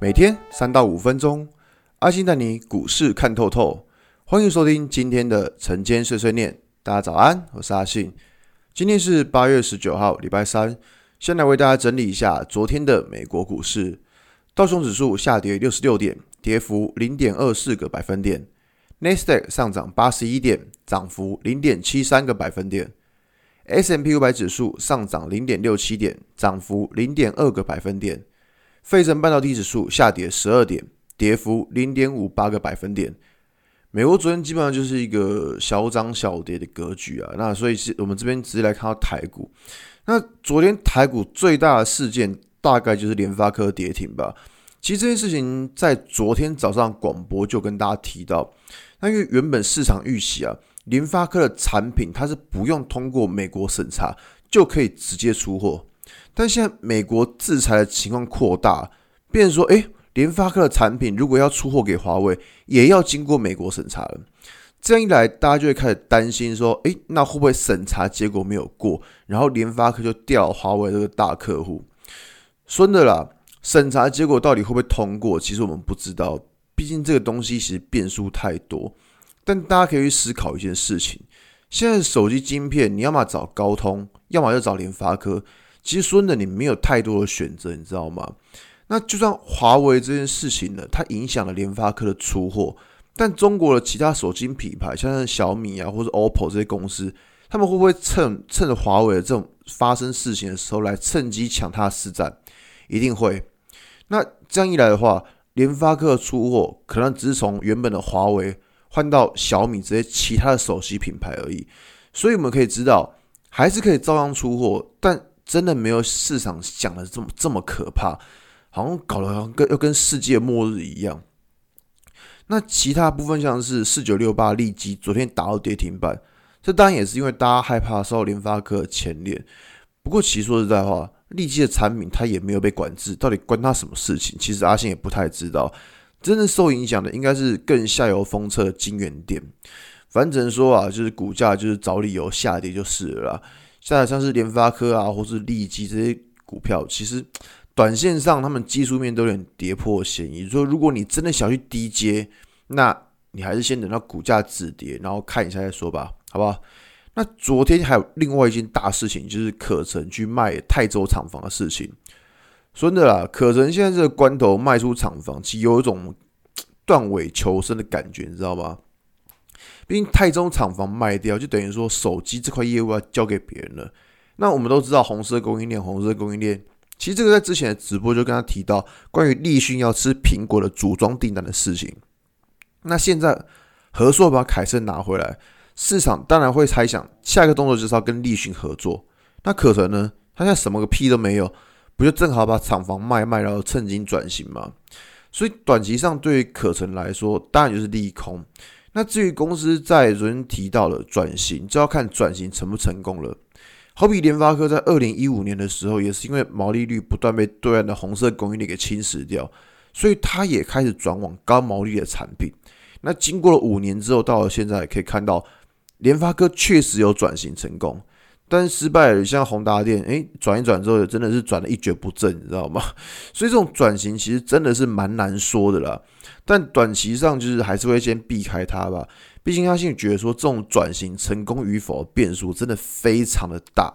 每天三到五分钟，阿信带你股市看透透。欢迎收听今天的晨间碎碎念。大家早安，我是阿信。今天是八月十九号，礼拜三。先来为大家整理一下昨天的美国股市。道琼指数下跌六十六点，跌幅零点二四个百分点。纳斯达克上涨八十一点，涨幅零点七三个百分点。S M P 五百指数上涨零点六七点，涨幅零点二个百分点。费城半导体指数下跌十二点，跌幅零点五八个百分点。美国昨天基本上就是一个小涨小跌的格局啊。那所以是我们这边直接来看到台股。那昨天台股最大的事件大概就是联发科跌停吧。其实这件事情在昨天早上广播就跟大家提到。那因为原本市场预期啊，联发科的产品它是不用通过美国审查就可以直接出货。但现在美国制裁的情况扩大，变成说，哎，联发科的产品如果要出货给华为，也要经过美国审查了。这样一来，大家就会开始担心说，哎，那会不会审查结果没有过，然后联发科就掉华为这个大客户？说的啦，审查结果到底会不会通过，其实我们不知道，毕竟这个东西其实变数太多。但大家可以去思考一件事情：现在手机晶片，你要么找高通，要么就找联发科。其实说真的，你没有太多的选择，你知道吗？那就算华为这件事情呢，它影响了联发科的出货，但中国的其他手机品牌，像是小米啊，或者 OPPO 这些公司，他们会不会趁趁着华为的这种发生事情的时候来趁机抢它的市占？一定会。那这样一来的话，联发科的出货可能只是从原本的华为换到小米这些其他的手机品牌而已。所以我们可以知道，还是可以照样出货，但。真的没有市场想的这么这么可怕，好像搞得好像跟要跟世界末日一样。那其他部分像是四九六八利基昨天打到跌停板，这当然也是因为大家害怕受到联发科的牵连。不过其实说实在话，利基的产品它也没有被管制，到底关它什么事情？其实阿信也不太知道。真正受影响的应该是更下游封测的晶圆店。反正只能说啊，就是股价就是找理由下跌就是了。再来像是联发科啊，或是利基这些股票，其实短线上他们技术面都有点跌破嫌疑。说如果你真的想去低接，那你还是先等到股价止跌，然后看一下再说吧，好不好？那昨天还有另外一件大事情，就是可成去卖泰州厂房的事情。说真的啦，可成现在这个关头卖出厂房，其实有一种 断尾求生的感觉，你知道吗？毕竟泰中厂房卖掉，就等于说手机这块业务要交给别人了。那我们都知道红色供应链，红色供应链，其实这个在之前的直播就跟他提到关于立讯要吃苹果的组装订单的事情。那现在和硕把凯盛拿回来，市场当然会猜想下一个动作就是要跟立讯合作。那可成呢？他现在什么个屁都没有，不就正好把厂房卖卖，然后趁机转型吗？所以短期上对于可成来说，当然就是利空。那至于公司在昨天提到了转型，就要看转型成不成功了。好比联发科在二零一五年的时候，也是因为毛利率不断被对岸的红色供应链给侵蚀掉，所以它也开始转往高毛利的产品。那经过了五年之后，到了现在可以看到，联发科确实有转型成功。但是失败了，像宏达电，哎，转一转之后，真的是转的一蹶不振，你知道吗？所以这种转型其实真的是蛮难说的啦。但短期上就是还是会先避开它吧，毕竟他现在觉得说这种转型成功与否变数真的非常的大。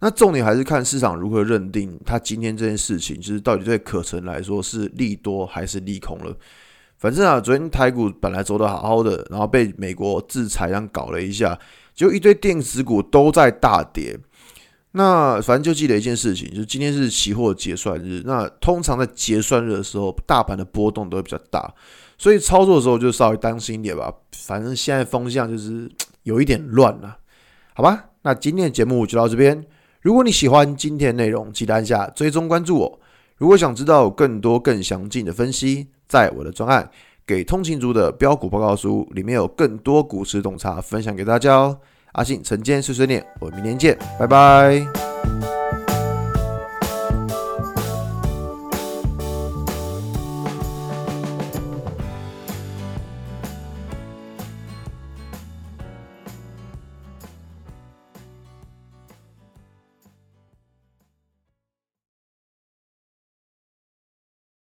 那重点还是看市场如何认定他今天这件事情，就是到底对可成来说是利多还是利空了。反正啊，昨天台股本来走得好好的，然后被美国制裁这样搞了一下。就一堆电子股都在大跌，那反正就记得一件事情，就今天是期货结算日。那通常在结算日的时候，大盘的波动都会比较大，所以操作的时候就稍微当心一点吧。反正现在风向就是有一点乱了，好吧？那今天的节目就到这边。如果你喜欢今天的内容，记得按下追踪关注我。如果想知道更多更详尽的分析，在我的专案。给通勤族的标股报告书里面有更多股市洞察分享给大家哦。阿信晨间碎碎念，我们明天见，拜拜。